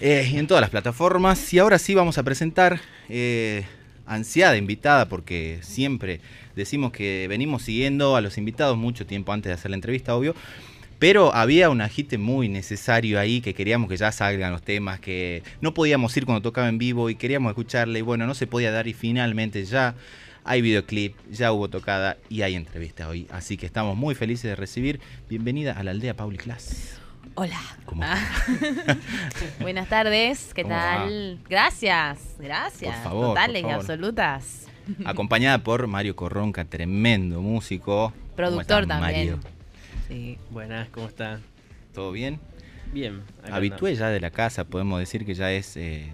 eh, en todas las plataformas. Y ahora sí vamos a presentar eh, ansiada invitada, porque siempre decimos que venimos siguiendo a los invitados mucho tiempo antes de hacer la entrevista, obvio. Pero había un agite muy necesario ahí, que queríamos que ya salgan los temas, que no podíamos ir cuando tocaba en vivo y queríamos escucharle, y bueno, no se podía dar y finalmente ya hay videoclip, ya hubo tocada y hay entrevista hoy. Así que estamos muy felices de recibir. Bienvenida a la aldea Pauli Class. Hola. ¿Cómo Ah. Buenas tardes, ¿qué ¿Cómo tal? Gracias, gracias. Por favor, Totales por y favor. absolutas. Acompañada por Mario Corronca, tremendo músico. ¿Cómo Productor estás, también. Mario? Sí. Buenas, ¿cómo está? ¿Todo bien? Bien. Habitué ya de la casa, podemos decir que ya es. eh,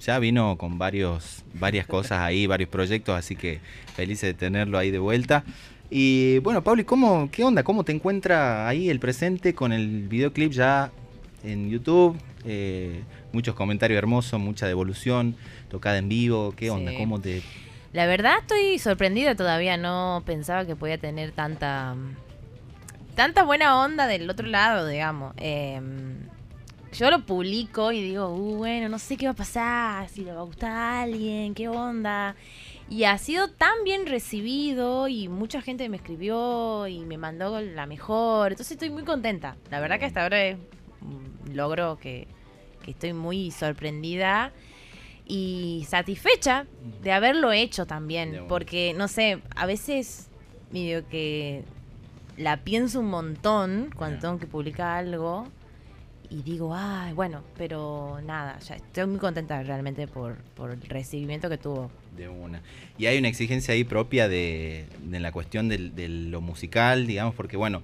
ya vino con varios, varias cosas ahí, varios proyectos, así que feliz de tenerlo ahí de vuelta. Y bueno, Pauli, ¿cómo, ¿qué onda? ¿Cómo te encuentra ahí el presente con el videoclip ya en YouTube? Eh, muchos comentarios hermosos, mucha devolución, tocada en vivo. ¿Qué onda? Sí. ¿Cómo te.? La verdad estoy sorprendida todavía, no pensaba que podía tener tanta tanta buena onda del otro lado, digamos. Eh, yo lo publico y digo, "Uh, bueno, no sé qué va a pasar, si le va a gustar a alguien, qué onda. Y ha sido tan bien recibido y mucha gente me escribió y me mandó la mejor. Entonces estoy muy contenta. La verdad que hasta ahora es un logro que, que estoy muy sorprendida y satisfecha de haberlo hecho también. Porque, no sé, a veces medio que la pienso un montón cuando tengo que publicar algo y digo, ay, bueno, pero nada, ya estoy muy contenta realmente por, por el recibimiento que tuvo. De una. Y hay una exigencia ahí propia de, de la cuestión de lo musical, digamos, porque bueno,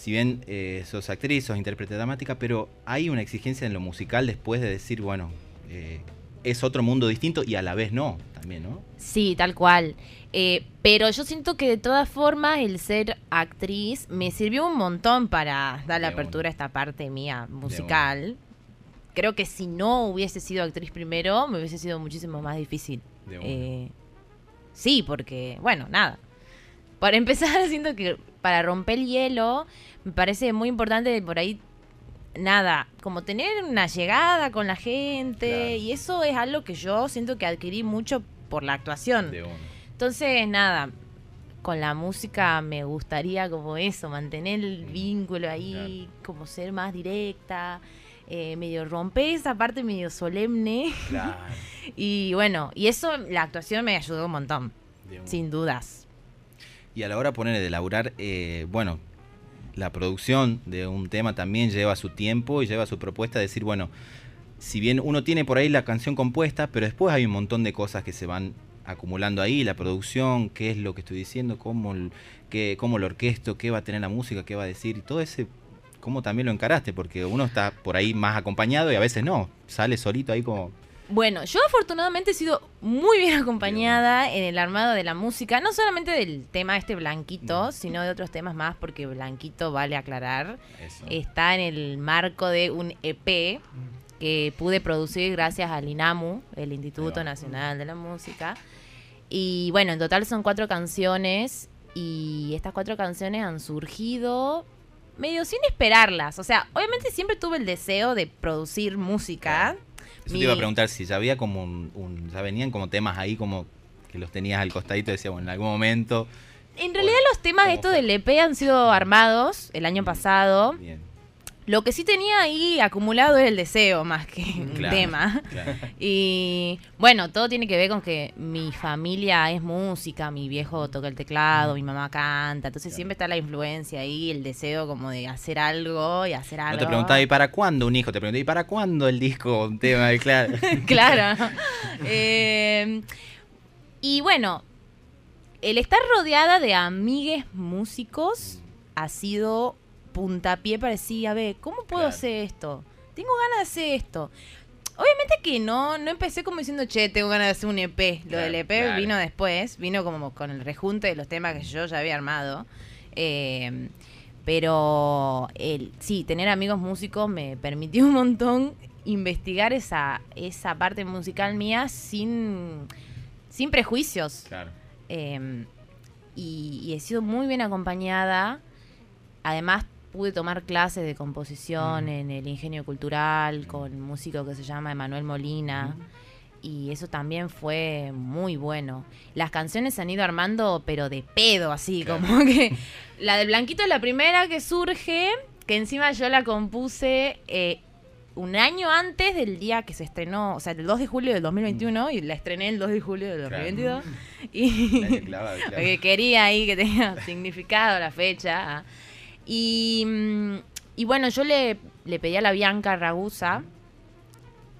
si bien eh, sos actriz, sos intérprete dramática, pero hay una exigencia en lo musical después de decir, bueno, eh, es otro mundo distinto y a la vez no, también, ¿no? Sí, tal cual. Eh, pero yo siento que de todas formas el ser actriz me sirvió un montón para darle De apertura una. a esta parte mía musical. Creo que si no hubiese sido actriz primero, me hubiese sido muchísimo más difícil. Eh, sí, porque, bueno, nada. Para empezar, siento que para romper el hielo, me parece muy importante por ahí, nada, como tener una llegada con la gente. Claro. Y eso es algo que yo siento que adquirí mucho por la actuación. De. Entonces, nada, con la música me gustaría como eso, mantener el vínculo ahí, como ser más directa. Eh, medio romper esa parte medio solemne Claro. y bueno, y eso la actuación me ayudó un montón, de sin dudas. Y a la hora poner de laburar, eh, bueno, la producción de un tema también lleva su tiempo y lleva su propuesta de decir, bueno, si bien uno tiene por ahí la canción compuesta, pero después hay un montón de cosas que se van acumulando ahí, la producción, qué es lo que estoy diciendo, cómo, el- qué, cómo lo orquesto, qué va a tener la música, qué va a decir, y todo ese, cómo también lo encaraste, porque uno está por ahí más acompañado y a veces no, sale solito ahí como... Bueno, yo afortunadamente he sido muy bien acompañada en el armado de la música, no solamente del tema este blanquito, Mm. sino de otros temas más, porque blanquito vale aclarar. Eso. Está en el marco de un EP que pude producir gracias al INAMU, el Instituto. Nacional de la Música. Y bueno, en total son cuatro canciones y estas cuatro canciones han surgido medio sin esperarlas. O sea, obviamente siempre tuve el deseo de producir música. Eso Mi- te iba a preguntar si ya había como un, un- ya venían como temas ahí como que los tenías al costadito y decía, bueno, en algún momento. En realidad los temas ¿Cómo estos del EP han sido armados el año Mm. pasado. Bien. Lo que sí tenía ahí acumulado era el deseo más que un Claro, tema. claro. Y bueno, todo tiene que ver con que mi familia es música, mi viejo toca el teclado, mi mamá canta, entonces Claro. siempre está la influencia ahí, el deseo como de hacer algo y hacer algo. No te preguntaba, ¿y para cuándo un hijo? Te pregunté, ¿y para cuándo el disco? Un tema, claro. claro. Eh, y bueno, el estar rodeada de amigues músicos ha sido puntapié para decir, a ver, ¿cómo puedo Claro. hacer esto? Tengo ganas de hacer esto. Obviamente que no, no empecé como diciendo, che, tengo ganas de hacer un EP. Lo Claro, del EP claro. vino después, vino como con el rejunte de los temas que yo ya había armado. Eh, pero el, sí, tener amigos músicos me permitió un montón investigar esa, esa parte musical mía sin, sin prejuicios. Claro. Eh, y, y he sido muy bien acompañada. Además, pude tomar clases de composición Mm. en el Ingenio Cultural con un músico que se llama Emanuel Molina. Mm. Y eso también fue muy bueno. Las canciones se han ido armando, pero de pedo, así, Claro. como que la del Blanquito es la primera que surge, que encima yo la compuse eh, un año antes del día que se estrenó, o sea, el 2 de julio del 2021, y la estrené el 2 de julio del Claro. 2022. Y, La que clavaba, claro. porque quería ahí que tenga significado la fecha. Y, mm, y bueno, yo le, le pedí a la Bianca Ragusa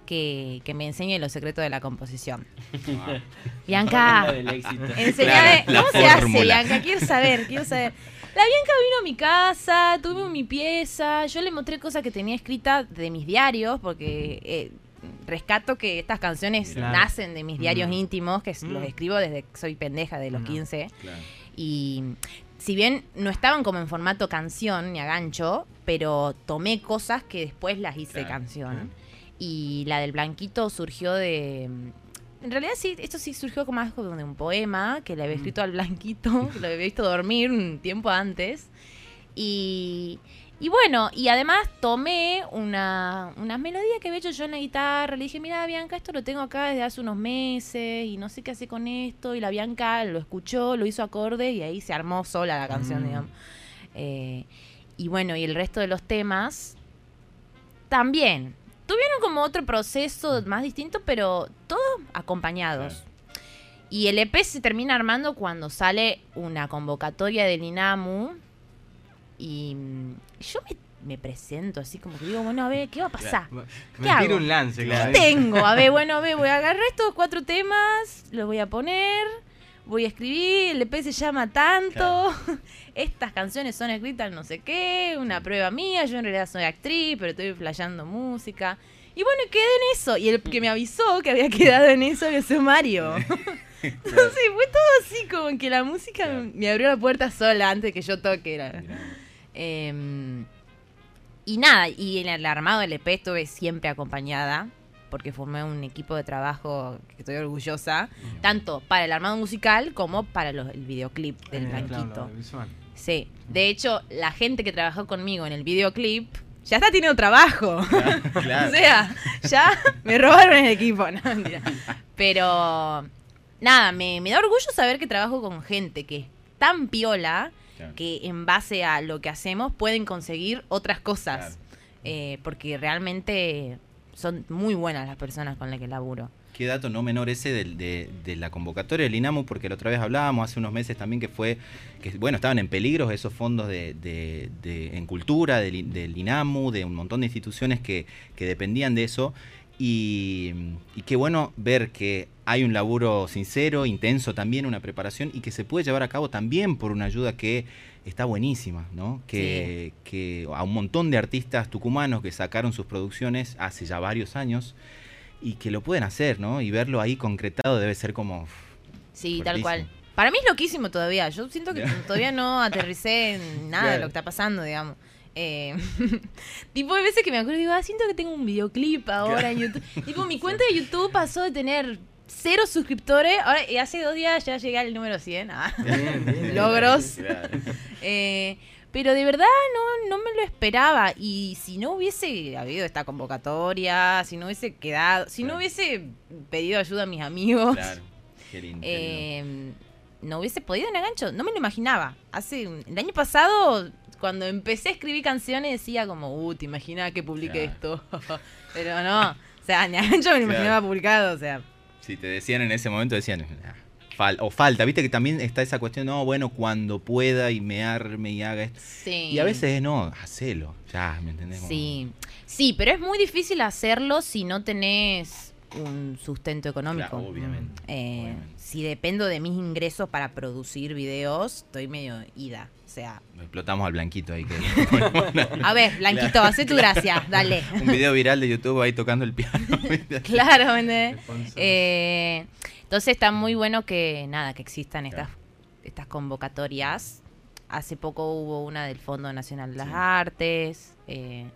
que, que me enseñe los secretos de la composición. Bianca, enseñame, Claro, ¿cómo se hace. Bianca? Quiero saber, quiero saber. La Bianca vino a mi casa, tuve mi pieza, yo le mostré cosas que tenía escritas de mis diarios, porque eh, rescato que estas canciones Claro. nacen de mis diarios Mm. íntimos, que los Mm. escribo desde que soy pendeja de los No. 15. Claro. Y si bien no estaban como en formato canción ni a gancho, pero tomé cosas que después las hice Claro. canción. Y la del Blanquito surgió de... En realidad sí, esto sí surgió como más de un poema que le había Mm. escrito al Blanquito, que lo había visto dormir un tiempo antes. Y, y bueno, y además tomé una, una melodía que había hecho yo en la guitarra. Le dije, mira, Bianca, esto lo tengo acá desde hace unos meses y no sé qué hace con esto. Y la Bianca lo escuchó, lo hizo acorde y ahí se armó sola la canción, Mm. digamos. Eh, y bueno, y el resto de los temas también. Tuvieron como otro proceso más distinto, pero todos acompañados. Y el EP se termina armando cuando sale una convocatoria del INAMU. Y mm, yo me, me presento así como que digo, bueno, a ver, ¿qué va a pasar? Me ¿Qué hago? tiro un lance, Claro. dice. Tengo, a ver, bueno, a ver, voy a agarrar estos cuatro temas, los voy a poner, voy a escribir, el EP se llama tanto, estas canciones son escritas no sé qué, una prueba mía, yo en realidad soy actriz, pero estoy flasheando música. Y bueno, quedé en eso. Y el que me avisó que había quedado en eso había sido Mario. Entonces fue todo así como que la música Claro. me abrió la puerta sola antes que yo toque. la- Em, y nada, y en el armado del EP estuve siempre acompañada, porque formé un equipo de trabajo que estoy orgullosa, tanto para el armado musical como para los- el videoclip del Eh, claro, Blanquito. visual. Sí, de hecho, la gente que trabajó conmigo en el videoclip ya está teniendo trabajo. Claro. O sea, ya me robaron el equipo, no, mentira. Pero nada, me, me da orgullo saber que trabajo con gente que es tan piola Claro. que en base a lo que hacemos pueden conseguir otras cosas. Claro. Eh, porque realmente son muy buenas las personas con las que laburo. Qué dato no menor ese del- de, de la convocatoria del INAMU, porque la otra vez hablábamos hace unos meses también que fue, que bueno, estaban en peligro esos fondos de, de- de- en cultura del, del INAMU, de un montón de instituciones que, que dependían de eso. Y, y qué bueno ver que hay un laburo sincero, intenso también, una preparación y que se puede llevar a cabo también por una ayuda que está buenísima, ¿no? Que, que a un montón de artistas tucumanos que sacaron sus producciones hace ya varios años y que lo pueden hacer, ¿no? Y verlo ahí concretado debe ser como... Sí, tal cual. Para mí es loquísimo todavía. Yo siento que todavía no aterricé en nada de lo que está pasando, digamos. Eh, tipo, hay veces que me acuerdo y digo, ah, siento que tengo un videoclip ahora en YouTube. tipo, mi cuenta de YouTube pasó de tener cero suscriptores, ahora y hace dos días ya llegué al número 100. Ah. Bien, bien. Logros. Eh, pero de verdad no, no me lo esperaba. Y si no hubiese habido esta convocatoria, si no hubiese quedado, si no hubiese pedido ayuda a mis amigos, Claro. Qué lindo. eh, no hubiese podido en gancho. No me lo imaginaba. Hace el año pasado, cuando empecé a escribir canciones, decía como, uh, te imaginas que publique esto. Pero no. O sea, ni a gancho me lo Claro. imaginaba publicado. O sea, Si te decían en ese momento, decían... "Ah, fal- o falta, viste que también está esa cuestión, no, bueno, cuando pueda y me arme y haga esto. sí. Y a veces no, hacelo, ya, ¿me entendés? Sí, sí, pero es muy difícil hacerlo si no tenés un sustento económico. Claro, obviamente, Eh, obviamente. Si dependo de mis ingresos para producir videos, estoy medio ida. O sea, Explotamos al blanquito ahí. Que, a ver, Blanquito, hacé tu gracia, dale. un video viral de YouTube ahí tocando el piano. Claro. Eh, entonces está muy bueno que nada, que existan estas, estas convocatorias. Hace poco hubo una del Fondo Nacional de las Sí. Artes. eh,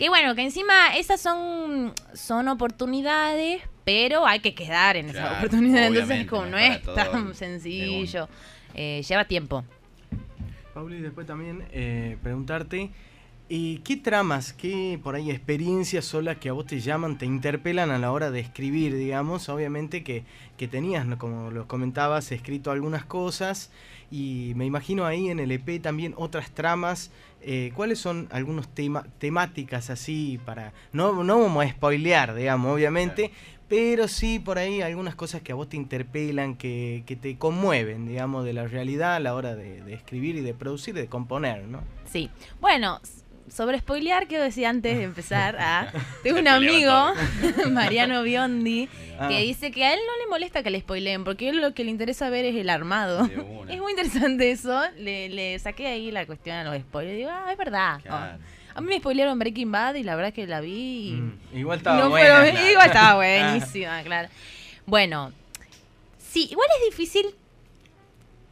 que bueno, que encima esas son, son oportunidades, pero hay que quedar en esas Claro, oportunidades. Entonces como no es tan sencillo. Eh, lleva tiempo. Pauli, después también eh, preguntarte, eh, ¿qué tramas, qué por ahí experiencias son las que a vos te llaman, te interpelan a la hora de escribir, digamos? Obviamente que, que tenías, ¿no? como los comentabas, escrito algunas cosas y me imagino ahí en el EP también otras tramas. Eh, ¿Cuáles son algunos temas temáticas así para... No, no vamos a spoilear, digamos, obviamente, pero sí por ahí algunas cosas que a vos te interpelan, que, que te conmueven, digamos, de la realidad a la hora de, de escribir y de producir, de componer, ¿no? Sí. Bueno, sobre spoilear, quiero decir antes de empezar a. Tengo un amigo, Mariano Biondi, Ah. que dice que a él no le molesta que le spoileen, porque a él lo que le interesa ver es el armado. Es muy interesante eso. Le, le saqué ahí la cuestión a los spoilers. Digo, ah, es verdad. Claro. Oh. A mí me spoilearon Breaking Bad y la verdad es que la vi y. Mm, Igual estaba no buena. claro. Igual estaba buenísima, claro. Bueno, sí, igual es difícil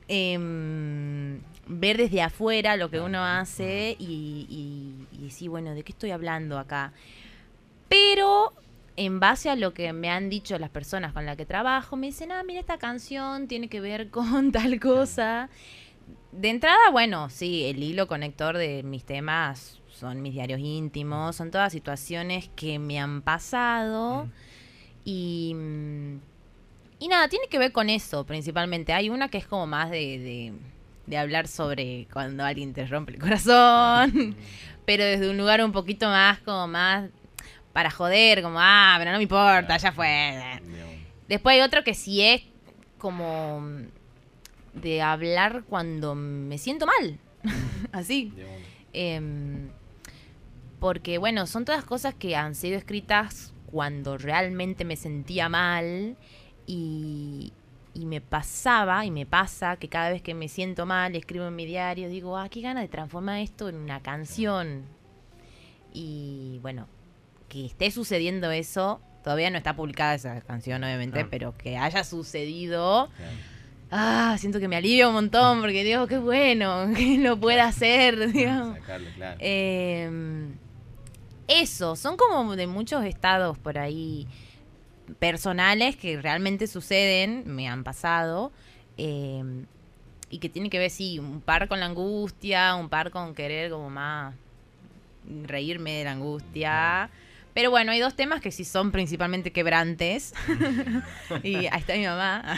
em, ver desde afuera lo que uno hace y, y, y decir, bueno, ¿de qué estoy hablando acá? Pero en base a lo que me han dicho las personas con las que trabajo, me dicen, ah, mira, esta canción tiene que ver con tal cosa. De entrada, bueno, sí, el hilo conector de mis temas son mis diarios íntimos, son todas situaciones que me han pasado Mm. y, y nada, tiene que ver con eso principalmente. Hay una que es como más de, de, de hablar sobre cuando alguien te rompe el corazón, pero desde un lugar un poquito más como más para joder, como, ah, pero no me importa, ya fue. Después hay otro que sí es como de hablar cuando me siento mal. Así. Em, porque, bueno, son todas cosas que han sido escritas cuando realmente me sentía mal y, y me pasaba y me pasa que cada vez que me siento mal, escribo en mi diario, digo, ah, qué gana de transformar esto en una canción. Y bueno, que esté sucediendo eso, todavía no está publicada esa canción, obviamente, Ah. pero que haya sucedido, Claro. ah, siento que me alivia un montón porque digo, qué bueno que lo pueda hacer, digamos. Sacarlo, claro. Eh, eso, son como de muchos estados por ahí personales que realmente suceden, me han pasado, eh, y que tienen que ver, sí, un par con la angustia, un par con querer como más reírme de la angustia. Pero bueno, hay dos temas que sí son principalmente quebrantes. y ahí está mi mamá.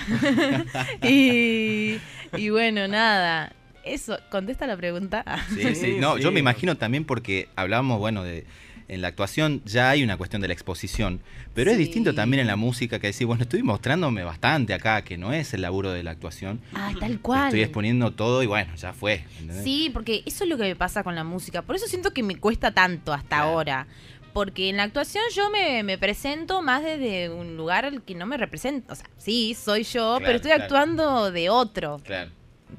y, y bueno, nada. Eso, contesta la pregunta. Sí, sí. Sí, No, yo me imagino también porque hablábamos, bueno, de en la actuación ya hay una cuestión de la exposición, pero es distinto también en la música que decir, bueno, estoy mostrándome bastante acá, que no es el laburo de la actuación. Ah, tal cual. Estoy exponiendo todo y bueno, ya fue. ¿entendés? Sí, porque eso es lo que me pasa con la música. Por eso siento que me cuesta tanto hasta Claro. ahora. Porque en la actuación yo me, me presento más desde un lugar al que no me representa. O sea, sí, soy yo, Claro, pero estoy claro. actuando de otro, Claro.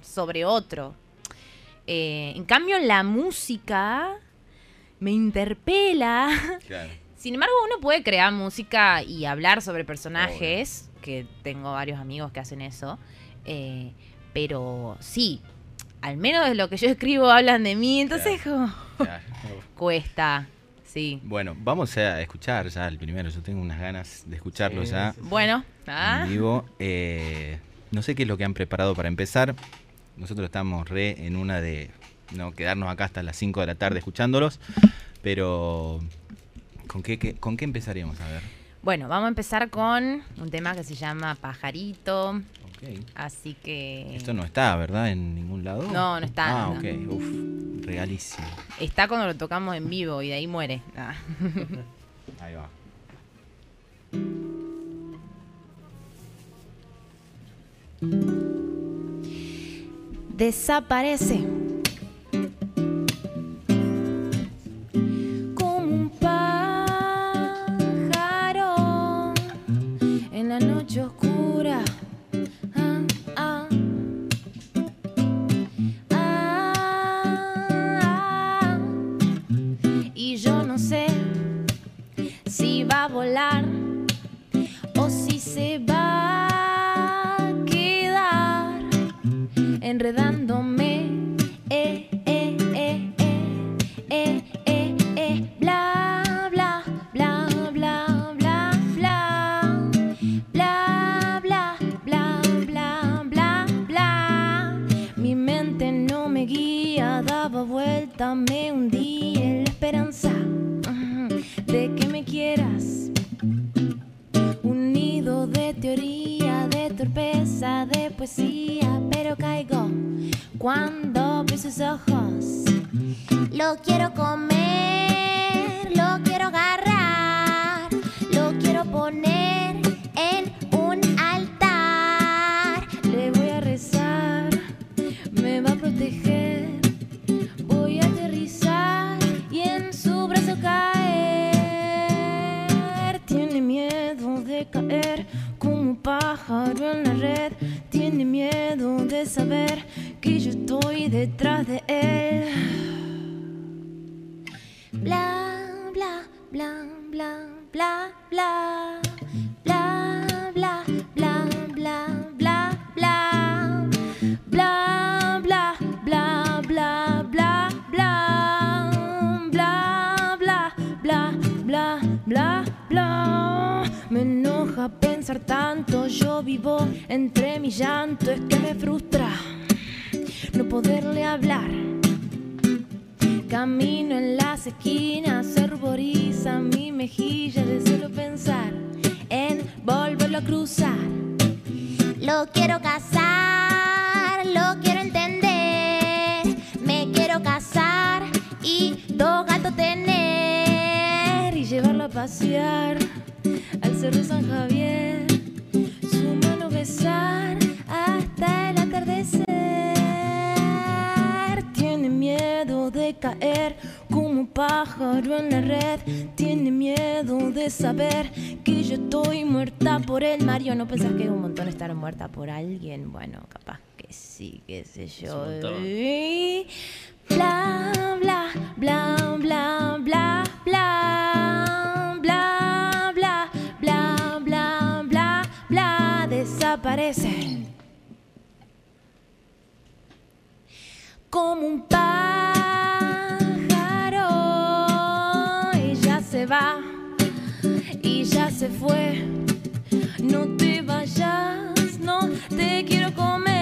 sobre otro. Eh, en cambio, la música me interpela. Claro. Sin embargo, uno puede crear música y hablar sobre personajes, que tengo varios amigos que hacen eso. eh, pero sí, al menos de lo que yo escribo hablan de mí, entonces como, claro. cuesta. Sí. Bueno, vamos a escuchar ya el primero. Yo tengo unas ganas de escucharlo Sí, ya sí, sí. Bueno, ah, en vivo. Eh, no sé qué es lo que han preparado para empezar. Nosotros estamos re en una de no quedarnos acá hasta las 5 de la tarde escuchándolos. Pero, ¿con qué, qué- ¿con qué empezaríamos? A ver. bueno, vamos a empezar con un tema que se llama Pajarito. Así que Esto no está, ¿verdad? En ningún lado. No, no está, Ah, no. ok. Uf, regalísimo. está cuando lo tocamos en vivo y de ahí muere. Ah. Ahí va. desaparece. de cura. Pájaro en la red. Tiene miedo de saber que yo estoy detrás de él. Entre mi llanto, es que me frustra no poderle hablar. Camino en las esquinas, se ruboriza mi mejilla de solo pensar en volverlo a cruzar. Lo quiero casar, lo quiero entender. Me quiero casar y dos gatos tener y llevarlo a pasear al cerro San Javier. Caer como un pájaro en la red. Tiene miedo de saber que yo estoy muerta por el Mario. ¿No pensás que es un montón estar muerta por alguien? Bueno, capaz que sí, qué sé yo. bla, bla, bla, bla, como un pájaro y ya se va y ya se fue. No te vayas, no te quiero comer.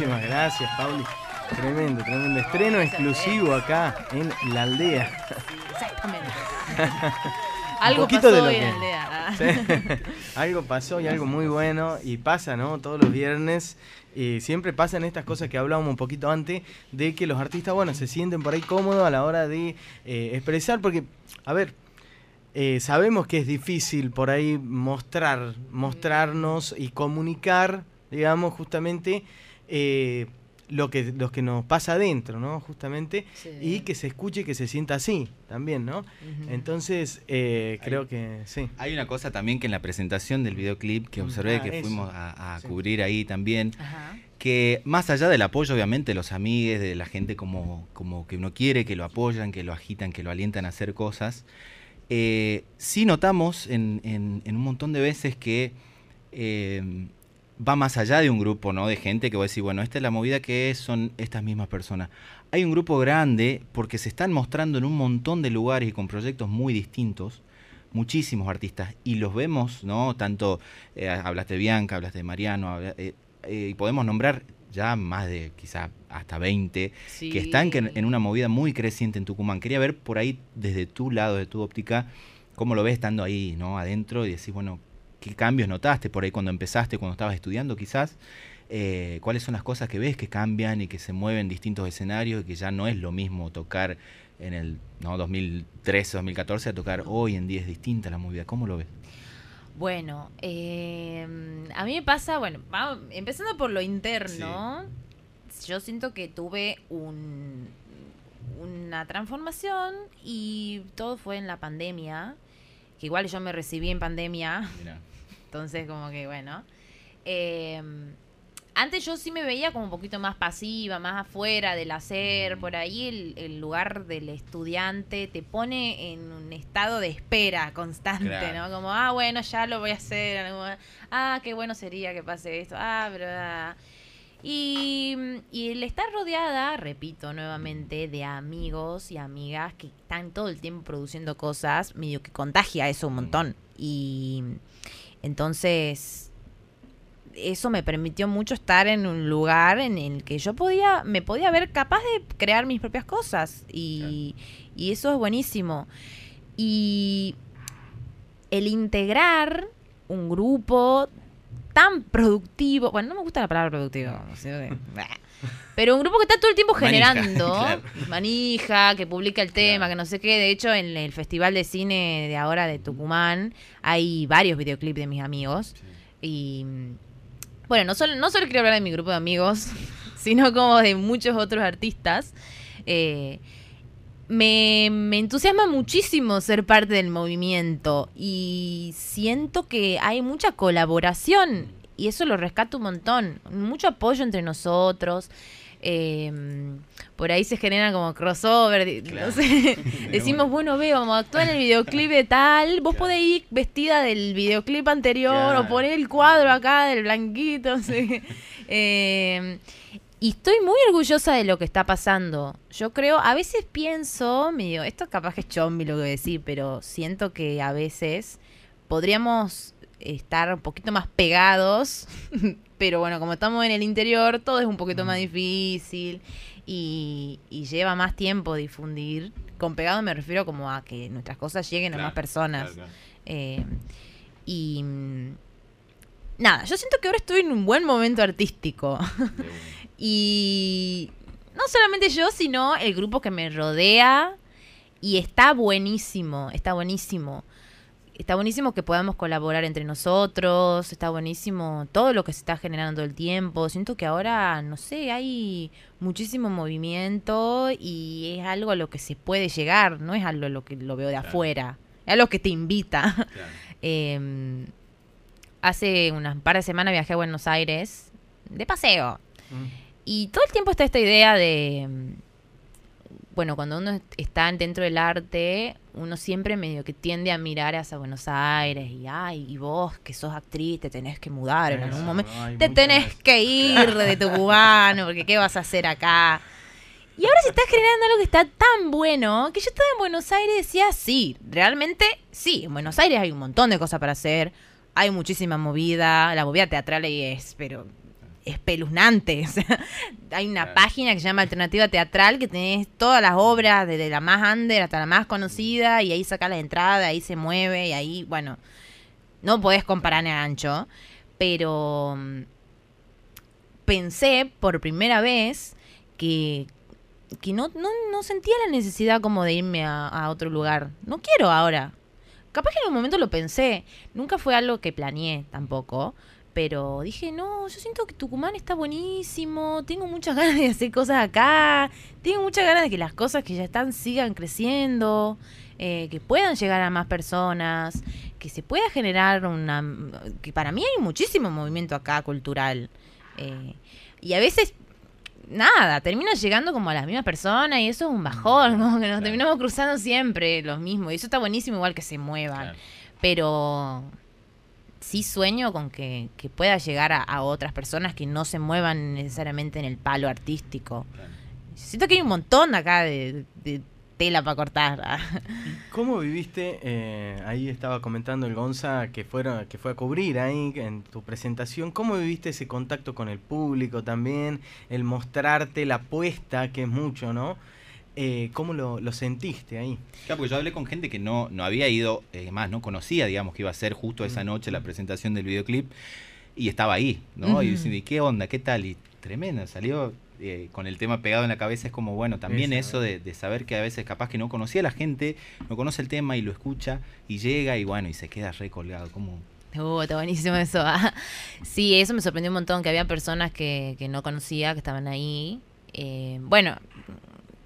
Muchísimas gracias, Pauli. Tremendo, tremendo. Estreno exclusivo acá en la aldea. Exactamente. Algo pasó de lo hoy que- en. Ah. Sí. algo pasó y algo muy bueno y pasa, ¿no? Todos los viernes. Y siempre pasan estas cosas que hablábamos un poquito antes, de que los artistas, bueno, se sienten por ahí cómodos a la hora de eh, expresar, porque, a ver, eh, sabemos que es difícil por ahí mostrar, mostrarnos y comunicar, digamos, justamente eh, lo que, lo que nos pasa adentro, ¿no? Justamente, Sí. y que se escuche y que se sienta así también, ¿no? Entonces, eh, creo que sí. Hay una cosa también que en la presentación del videoclip que observé Ah, que eso. fuimos a, a Sí. cubrir ahí también, Ajá. que más allá del apoyo obviamente de los amigues, de la gente como, como que uno quiere, que lo apoyan, que lo agitan, que lo alientan a hacer cosas, eh, sí notamos en, en- en un montón de veces que eh, va más allá de un grupo, ¿no? De gente que va a decir, bueno, esta es la movida que es, son estas mismas personas. Hay un grupo grande porque se están mostrando en un montón de lugares y con proyectos muy distintos muchísimos artistas y los vemos, ¿no? Tanto eh, hablaste de Bianca, hablaste de Mariano, eh, eh, y podemos nombrar ya más de quizá hasta 20 que están en, en una movida muy creciente en Tucumán. Quería ver por ahí desde tu lado, de tu óptica, cómo lo ves estando ahí, ¿no? Adentro y decir, bueno, ¿qué cambios notaste por ahí cuando empezaste, cuando estabas estudiando quizás? Eh, ¿Cuáles son las cosas que ves que cambian y que se mueven en distintos escenarios y que ya no es lo mismo tocar en el no, 2013, 2014 a tocar hoy en día es distinta la movida? ¿Cómo lo ves? Bueno, eh, a mí me pasa, bueno, empezando por lo interno, yo siento que tuve un, una transformación y todo fue en la pandemia, que igual yo me recibí en pandemia. Entonces como que bueno. Eh, antes yo sí me veía como un poquito más pasiva, más afuera del hacer, por ahí el, el lugar del estudiante te pone en un estado de espera constante, Claro. ¿no? Como, ah, bueno, ya lo voy a hacer, ah, qué bueno sería que pase esto, ah, pero... ah. Y, y el estar rodeada, repito nuevamente, de amigos y amigas que están todo el tiempo produciendo cosas, medio que contagia eso un montón. Y entonces, eso me permitió mucho estar en un lugar en el que yo podía, me podía ver capaz de crear mis propias cosas. Y, y eso es buenísimo. Y el integrar un grupo tan productivo, bueno, no me gusta la palabra productivo. pero un grupo que está todo el tiempo Manija, generando, claro. manija, que publica el tema, Claro. que no sé qué, de hecho en el Festival de Cine de ahora de Tucumán hay varios videoclips de mis amigos y bueno, no solo, no solo quiero hablar de mi grupo de amigos, sino como de muchos otros artistas. Eh, me, me entusiasma muchísimo ser parte del movimiento y siento que hay mucha colaboración y eso lo rescato un montón, mucho apoyo entre nosotros. eh, por ahí se genera como crossover, Claro. no sé. decimos, bueno, ve, vamos a actuar en el videoclip de tal, vos Claro. podés ir vestida del videoclip anterior Claro. o poner el cuadro acá del blanquito, sé. Eh, y estoy muy orgullosa de lo que está pasando. Yo creo, a veces pienso, medio, esto capaz que es chombi lo que voy a decir, pero siento que a veces podríamos estar un poquito más pegados, pero bueno, como estamos en el interior, todo es un poquito más difícil y, y lleva más tiempo difundir. Con pegado me refiero como a que nuestras cosas lleguen a más personas. claro, claro. Eh, y mm, nada, yo siento que ahora estoy en un buen momento artístico. Y no solamente yo, sino el grupo que me rodea. Y está buenísimo, está buenísimo. Está buenísimo que podamos colaborar entre nosotros, está buenísimo todo lo que se está generando el tiempo. Siento que ahora, no sé, hay muchísimo movimiento y es algo a lo que se puede llegar, no es algo a lo que lo veo de Claro. afuera, es algo que te invita. Claro. Eh, hace unas par de semanas viajé a Buenos Aires de paseo. Mm. Y todo el tiempo está esta idea de. Bueno, cuando uno est- está dentro del arte, uno siempre medio que tiende a mirar hacia Buenos Aires y, ay, y vos que sos actriz, te tenés que mudar en algún momento. Te tenés que ir de tu cubano, porque ¿qué vas a hacer acá? Y ahora se está generando algo que está tan bueno que yo estaba en Buenos Aires y decía, sí, realmente sí, en Buenos Aires hay un montón de cosas para hacer, hay muchísima movida, la movida teatral ahí es, pero espeluznante. O sea, hay una Claro. página que se llama Alternativa Teatral que tenés todas las obras, desde la más under hasta la más conocida, y ahí sacás la entrada, ahí se mueve, y ahí, bueno, no podés comparar a ancho, pero mm, pensé por primera vez que, que no, no, no sentía la necesidad como de irme a, a otro lugar. No quiero ahora. Capaz que en un momento lo pensé. Nunca fue algo que planeé tampoco. Pero dije, no, yo siento que Tucumán está buenísimo. Tengo muchas ganas de hacer cosas acá. Tengo muchas ganas de que las cosas que ya están sigan creciendo. eh, que puedan llegar a más personas. Que se pueda generar una... Que para mí hay muchísimo movimiento acá cultural. Eh, y a veces nada, termina llegando como a las mismas personas y eso es un bajón, como que nos Claro. terminamos cruzando siempre los mismos. Y eso está buenísimo igual que se muevan. Claro. Pero sí sueño con que, que pueda llegar a, a otras personas que no se muevan necesariamente en el palo artístico. Claro. Siento que hay un montón acá de, de tela para cortar. ¿Cómo viviste? eh, ahí estaba comentando el Gonza que fueron, que fue a cubrir ahí en tu presentación. ¿Cómo viviste ese contacto con el público también? El mostrarte la apuesta, que es mucho, ¿no? Eh, ¿Cómo lo, lo sentiste ahí? Claro, porque yo hablé con gente que no, no había ido, eh, más, no conocía, digamos, que iba a ser justo esa noche la presentación del videoclip y estaba ahí, ¿no? Y Ujú. diciendo, ¿y qué onda? ¿Qué tal? Y tremendo, salió eh, con el tema pegado en la cabeza. Es como, bueno, también Eso, eso de, de saber que a veces capaz que no conocía a la gente, no conoce el tema y lo escucha y llega y bueno, y se queda recolgado. Como, Uh, está buenísimo eso. ah. Sí, eso me sorprendió un montón, que había personas que, que no conocía, que estaban ahí. Eh, bueno,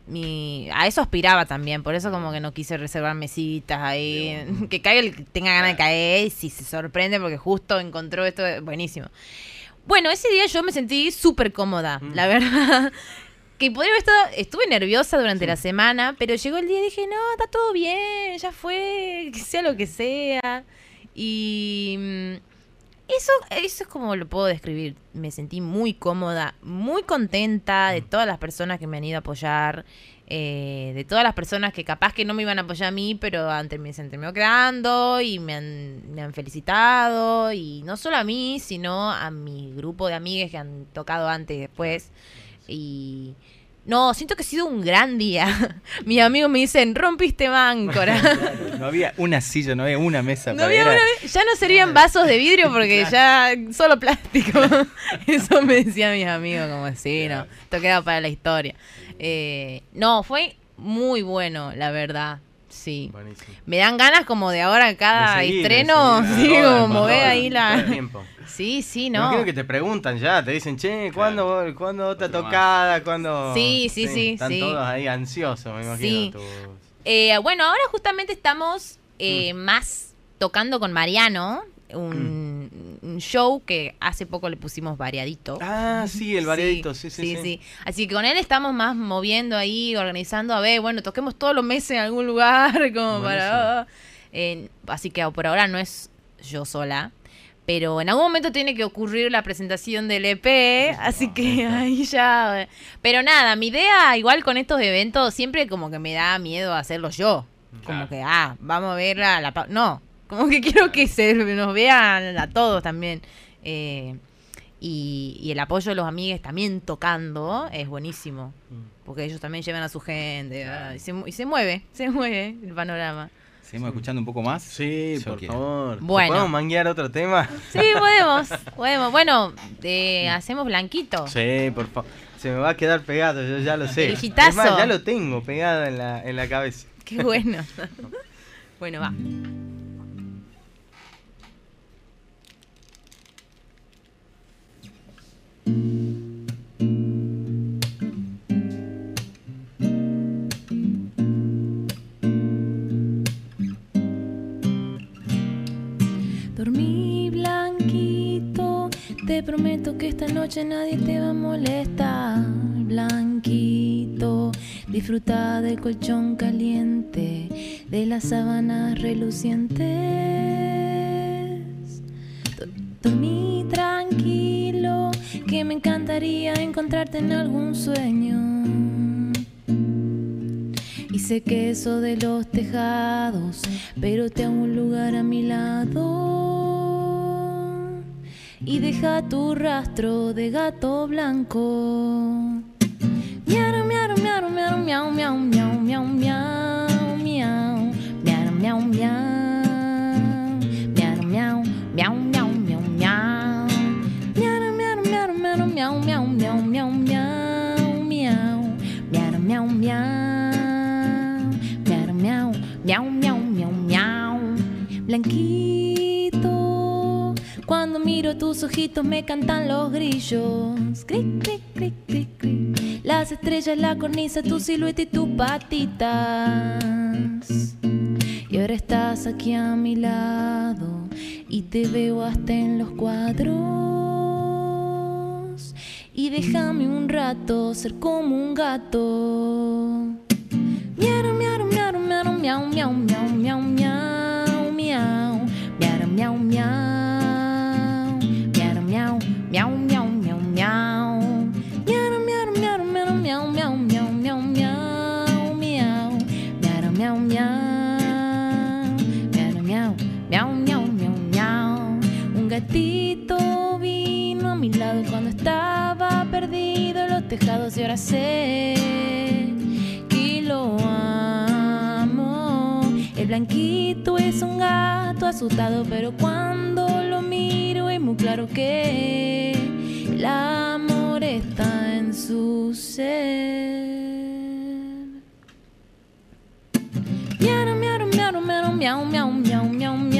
mi, a eso aspiraba también, por eso como que no quise reservar mesitas ahí. Que caiga el que tenga ganas de caer, y si se sorprende porque justo encontró esto, buenísimo. Bueno, ese día yo me sentí súper cómoda, Mm. la verdad. Que podría haber estado, estuve nerviosa durante la semana, pero llegó el día y dije, no, está todo bien, ya fue, que sea lo que sea. Y mm, Eso, eso es como lo puedo describir. Me sentí muy cómoda, muy contenta de todas las personas que me han ido a apoyar, eh, de todas las personas que capaz que no me iban a apoyar a mí, pero ante, me, se han terminado quedando y me han, me han felicitado. Y no solo a mí, sino a mi grupo de amigues que han tocado antes y después. Y no, siento que ha sido un gran día. Mis amigos me dicen, rompiste máncora. No había una silla, no había una mesa. No para- había ya no serían vasos de vidrio porque ya solo plástico. Eso me decían mis amigos, como sí, no, esto queda para la historia. Eh, no, fue muy bueno, la verdad. Sí. Buenísimo. Me dan ganas como de ahora cada De seguir, de estreno, seguir. sí, Ahora, como mover ahí la... tiempo. Sí, sí, Me no. imagino que te preguntan ya, te dicen, che, ¿cuándo, ¿cuándo otra Otro tocada? ¿Cuándo? Sí, sí, sí, Están sí. todos ahí ansiosos, me imagino. Sí. tus- Eh, bueno, ahora justamente estamos eh, más tocando con Mariano, un, un show que hace poco le pusimos variadito. Ah, sí, el variadito, sí, sí, sí. Así que con él estamos más moviendo ahí, organizando, a ver, bueno, toquemos todos los meses en algún lugar, como para... eh, así que por ahora no es yo sola. Pero en algún momento tiene que ocurrir la presentación del EP, así que ahí ya... Pero nada, mi idea igual con estos eventos siempre como que me da miedo hacerlo yo. Como que, ah, vamos a ver a la... pa- No, como que quiero que se nos vean a todos también. Eh, y, y el apoyo de los amigos también tocando es buenísimo. Porque ellos también llevan a su gente. ah, y, se, y se mueve, se mueve el panorama. Seguimos escuchando un poco más. Sí, Yo por quiero. favor. ¿Te Bueno. ¿Podemos manguear otro tema? Sí, podemos, podemos. Bueno, eh, hacemos blanquito. Sí, por favor. Se me va a quedar pegado, yo ya lo sé. El hitazo. Es más, ya lo tengo pegado en la, en la cabeza. Qué bueno. bueno, va. Dormí te prometo que esta noche nadie te va a molestar. Blanquito, disfruta del colchón caliente, de las sábanas relucientes. Do- Dormí tranquilo, que me encantaría encontrarte en algún sueño. Y sé que eso de los tejados, pero te hago un lugar a mi lado. Y deja tu rastro de gato blanco. Miau, miau, miau, miau, miau, miau, miau, miau, miau, miau, miau, miau, miau, miau, miau, miau, miau, miau, miau. Miau, miau, miau, miau, miau, miau, miau, miau, miau, miau. Miau, miau. Blanquito, tus ojitos me cantan los grillos. Cric, cric, cric, cric, cric. Las estrellas, la cornisa, tu silueta y tus patitas. Y ahora estás aquí a mi lado y te veo hasta en los cuadros. Y déjame un rato ser como un gato. Miau, miau, miau, miau, miau, miau, miau. pecados y ahora sé que lo amo. El blanquito es un gato asustado, pero cuando lo miro es muy claro que el amor está en su ser. Miau, miau, miau, miau, miau, miau, miau, miau.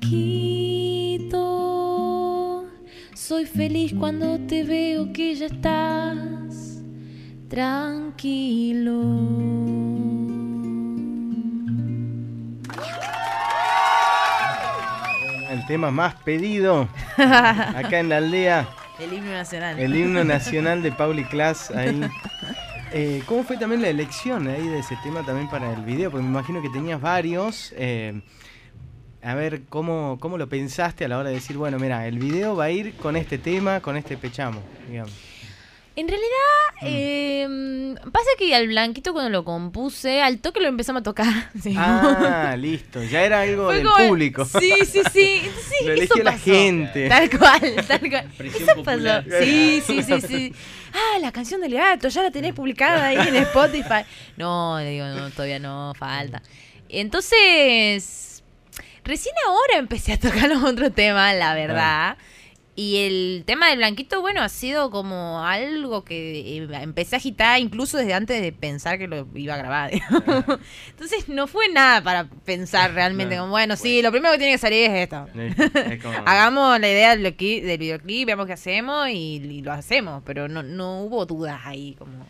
Blanquito, soy feliz cuando te veo que ya estás tranquilo. tema más pedido acá en la aldea. El himno nacional. El himno nacional de Pauli Class ahí. Eh, ¿Cómo fue también la elección ahí de ese tema también para el video? Porque me imagino que tenías varios. eh, a ver, ¿cómo, ¿cómo lo pensaste a la hora de decir, bueno, mira, el video va a ir con este tema, con este pechamo, digamos? En realidad, eh, pasa que al blanquito cuando lo compuse, al toque lo empezamos a tocar. Sí. Ah, listo, ya era algo Fue del como- público. Sí, sí, sí. sí Lo eso eligió la pasó. gente. Tal cual, tal cual. Presión Eso popular. pasó. Sí, sí, sí, sí. Ah, la canción del gato, ya la tenés publicada ahí en Spotify. No, le digo, no, todavía no, falta. Entonces, recién ahora empecé a tocar los otros temas, la verdad. Y el tema del blanquito, bueno, ha sido como algo que eh, empecé a agitar incluso desde antes de pensar que lo iba a grabar. Entonces no fue nada para pensar realmente como, bueno, sí, lo primero que tiene que salir es esto. Es como- Hagamos la idea del, videoclip- del videoclip, veamos qué hacemos y, y lo hacemos, pero no, no hubo dudas ahí como...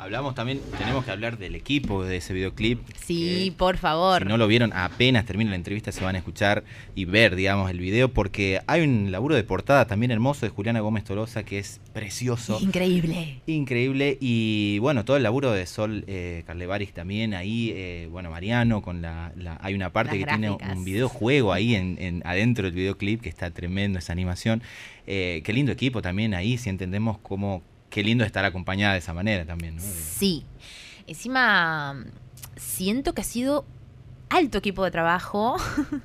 Hablamos también, tenemos que hablar del equipo de ese videoclip. Sí, por favor. Si no lo vieron, apenas termine la entrevista se van a escuchar y ver, digamos, el video, porque hay un laburo de portada también hermoso de Juliana Gómez Tolosa que es precioso. Increíble. Increíble y bueno, todo el laburo de Sol eh, Carlevaris también ahí, eh, bueno, Mariano con la, la- hay una parte Las que tiene un videojuego ahí en, en- adentro del videoclip que está tremendo esa animación. Eh, qué lindo equipo también ahí, si entendemos cómo, qué lindo estar acompañada de esa manera también, ¿no? Sí. Encima, siento que ha sido alto equipo de trabajo,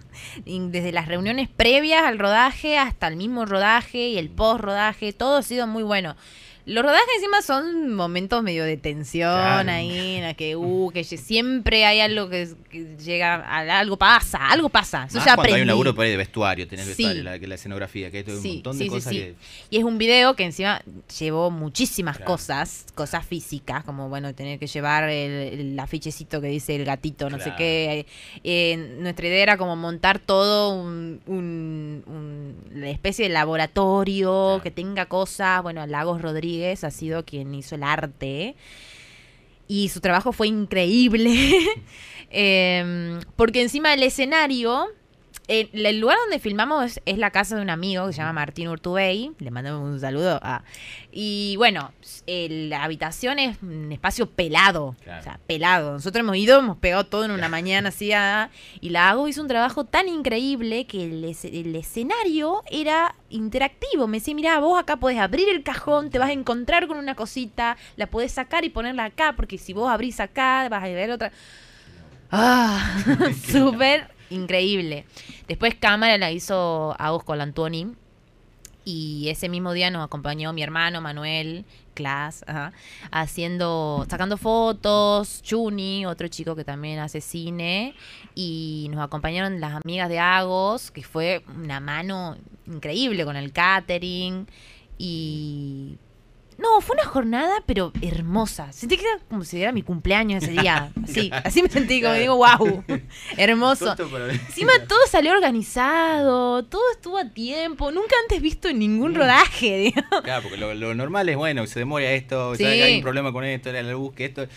desde las reuniones previas al rodaje hasta el mismo rodaje y el post rodaje, todo ha sido muy bueno. Los rodajes encima son momentos medio de tensión Claro. ahí, en la que, uh, que siempre hay algo que, que llega, a, algo pasa, algo pasa. Eso Más ya cuando hay un laburo por ahí de vestuario, tenés Sí. vestuario, la, la escenografía, que hay todo un montón de sí, cosas que... Y es un video que encima llevó muchísimas Claro. cosas, cosas físicas, como bueno, tener que llevar el, el afichecito que dice el gatito, no sé qué. Eh, nuestra idea era como montar todo un, un- un- una especie de laboratorio que tenga cosas. Bueno, Lagos Rodríguez ha sido quien hizo el arte. Y su trabajo fue increíble. Em, porque encima del escenario, eh, el lugar donde filmamos es, es la casa de un amigo que se llama Martín Urtubey. Le mandamos un saludo. y bueno, el- la habitación es un espacio pelado. Claro. O sea, pelado. Nosotros hemos ido, hemos pegado todo en una mañana así. ah, y la hago hizo un trabajo tan increíble que el, es- el escenario era interactivo. Me decía, mira, vos acá podés abrir el cajón, te vas a encontrar con una cosita, la podés sacar y ponerla acá, porque si vos abrís acá, vas a ver otra. Ah, súper increíble. Después cámara la hizo Agos Colantoni. Y ese mismo día nos acompañó mi hermano Manuel Clas, ajá, haciendo, sacando fotos, Chuni, otro chico que también hace cine, y nos acompañaron las amigas de Agos, que fue una mano increíble con el catering, y no, fue una jornada, pero hermosa. Sentí que era como si era mi cumpleaños ese día. Así, así me sentí, como digo, wow, hermoso. Encima todo salió organizado, todo estuvo a tiempo, nunca antes visto en ningún Mm. rodaje, digamos. Claro, porque lo, lo normal es, bueno, se demora esto, Sí. hay un problema con esto, era la luz, que esto...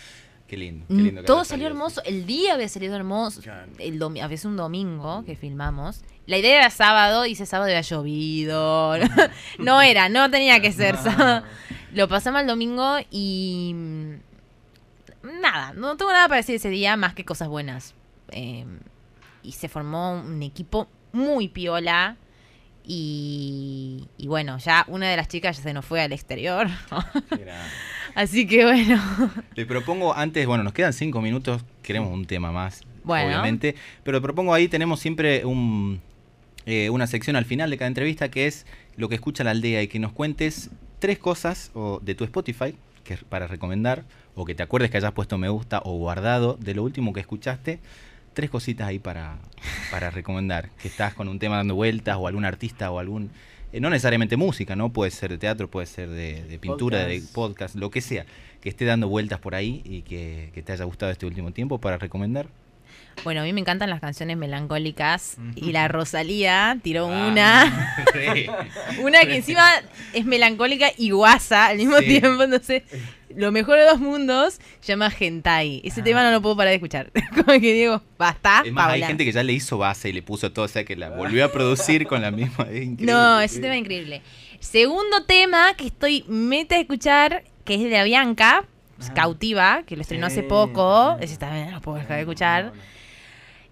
Qué lindo, qué Mm, lindo. Todo salió salido hermoso, el día había salido hermoso, el domi- a veces un domingo que filmamos. La idea era sábado y ese sábado había llovido. No era, no tenía que ser sábado. Lo pasamos al domingo y mm, nada, no tengo nada para decir ese día más que cosas buenas. Eh, y se formó un equipo muy piola. Y, y bueno, ya una de las chicas ya se nos fue al exterior. Así que bueno. Le propongo antes, bueno, nos quedan cinco minutos, queremos un tema más, Bueno. obviamente, pero propongo ahí, tenemos siempre un, eh, una sección al final de cada entrevista que es lo que escucha la aldea y que nos cuentes tres cosas o, de tu Spotify que es para recomendar o que te acuerdes que hayas puesto me gusta o guardado de lo último que escuchaste. Tres cositas ahí para, para recomendar. Que estás con un tema dando vueltas o algún artista o algún... eh, no necesariamente música, ¿no? Puede ser de teatro, puede ser de, de pintura, de Podcast. podcast, lo que sea. Que esté dando vueltas por ahí y que, que te haya gustado este último tiempo para recomendar. Bueno, a mí me encantan las canciones melancólicas. Y la Rosalía tiró Ah, una. sí. Una que encima es melancólica y guasa al mismo Sí. tiempo. Entonces, lo mejor de dos mundos llama Hentai. Ese Ah. tema no lo puedo parar de escuchar. Como que digo, basta, Es más, hay gente que ya le hizo base y le puso todo, o sea que la volvió a producir con la misma. es. No, ese tema es increíble. Segundo tema que estoy meta a escuchar, que es de Bianca, Ah. Cautiva, que lo estrenó hace poco. sí. Ese también no lo puedo dejar de escuchar. No, no.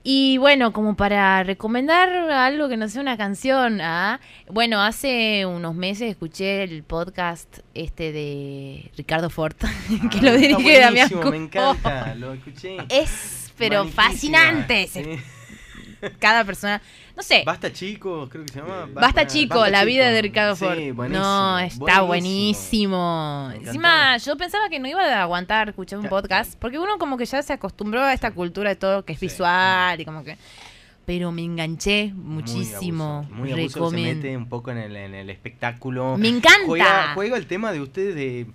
Y bueno, como para recomendar algo que no sea una canción, ¿ah? bueno, hace unos meses escuché el podcast este de Ricardo Fort, que Ah, lo dirige Damián. Me encanta, lo escuché. Es, pero fascinante. sí. Cada persona, no sé, Basta chico, creo que se llama. Basta chico, Basta la vida de Ricardo Sí, Ford. buenísimo, no, está buenísimo. Encima, yo pensaba que no iba a aguantar escuchar un Ca- podcast, porque uno como que ya se acostumbró a esta cultura de todo que es Sí. visual y como que... Pero me enganché Muy muchísimo. abuso, Muy abuso, se mete un poco en el, en el espectáculo. Me encanta. Juega, juega el tema de ustedes de.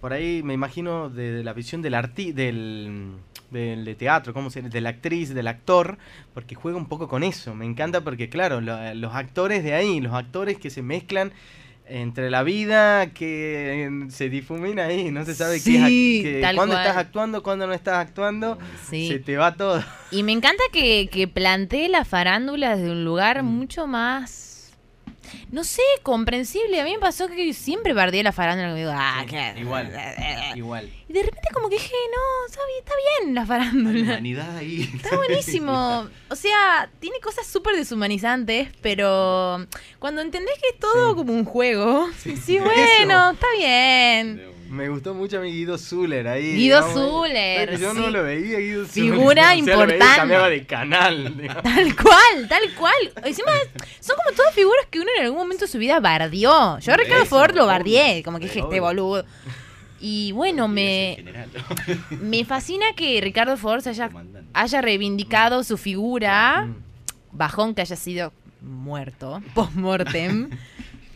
Por ahí me imagino de, de la visión del arti del, del de teatro, ¿cómo se? De la actriz, del actor, porque juega un poco con eso. Me encanta porque, claro, lo- los actores de ahí, los actores que se mezclan entre la vida que se difumina ahí, no se sabe qué Sí, que tal cuándo cual. estás actuando, cuándo no estás actuando, Sí. se te va todo. Y me encanta que, que plantee la farándula desde un lugar Mm. mucho más... No sé, comprensible. A mí me pasó que siempre bardeé la farándula. y digo, ah, Sí, qué- igual. Igual. Y de repente como que dije, no, está bien, está bien la farándula. humanidad ahí. Está buenísimo. O sea, tiene cosas súper deshumanizantes, pero cuando entendés que es todo Sí. como un juego, sí, Eso. bueno, está bien. Me gustó mucho a mi Guido Zuller ahí. Guido digamos. Zuller, Pero Yo no sí. lo veía, Guido Zuller. Figura O sea, importante. cambiaba de canal. digamos. Tal cual, tal cual. Encima, son como todas figuras que uno en algún momento de su vida bardeó. Yo a Ricardo Ford lo bardeé, como que dije, este boludo. Y bueno, me, me fascina que Ricardo Ford haya, haya reivindicado su figura. Mm. bajón que haya sido muerto, post-mortem.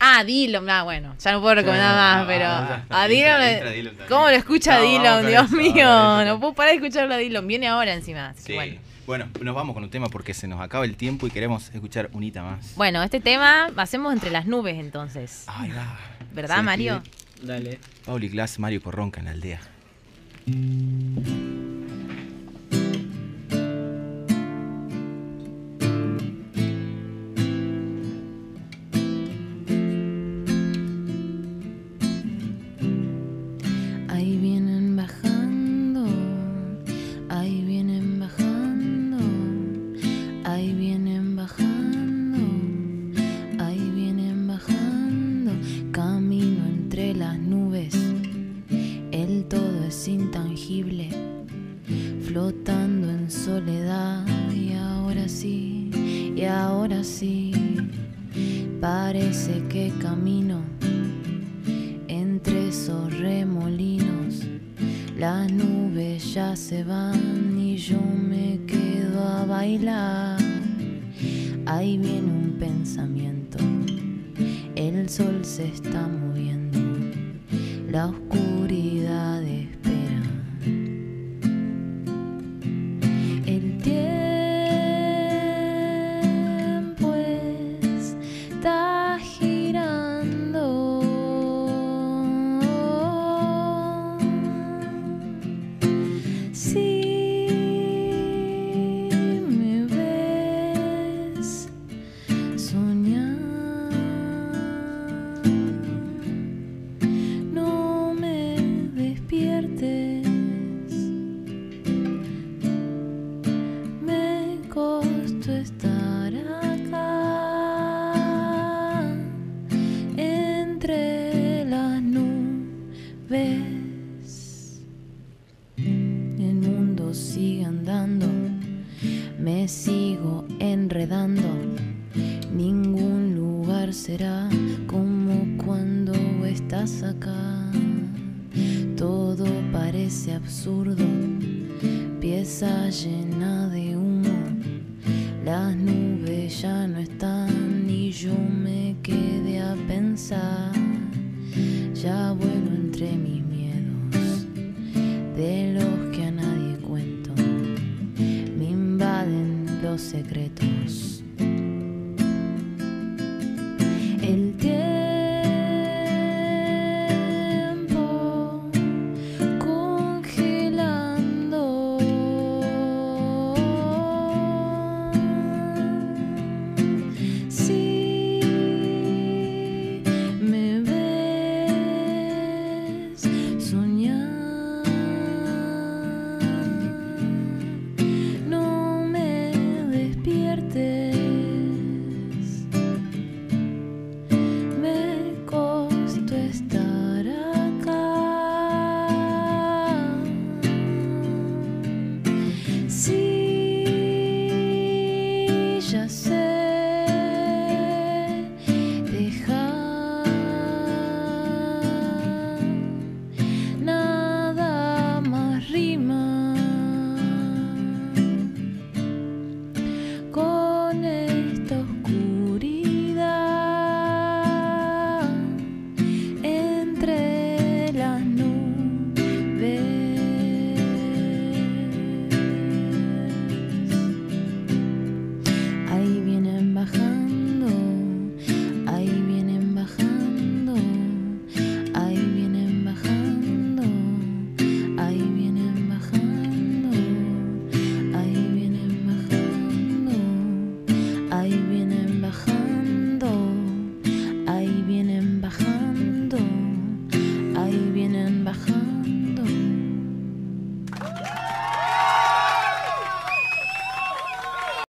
Ah, Dillon, ah, bueno, ya no puedo recomendar Sí, más, pero a Dillon. ¿cómo lo escucha Dillon? Dios eso, mío, no puedo parar de escucharlo a Dillon, viene ahora encima, así que Sí. bueno. Bueno, nos vamos con un tema porque se nos acaba el tiempo y queremos escuchar unita más. Bueno, este tema hacemos entre las nubes entonces, Ahí va. ¿verdad Se Mario? Dale. Pauli Glass, Mario Corronca en la aldea.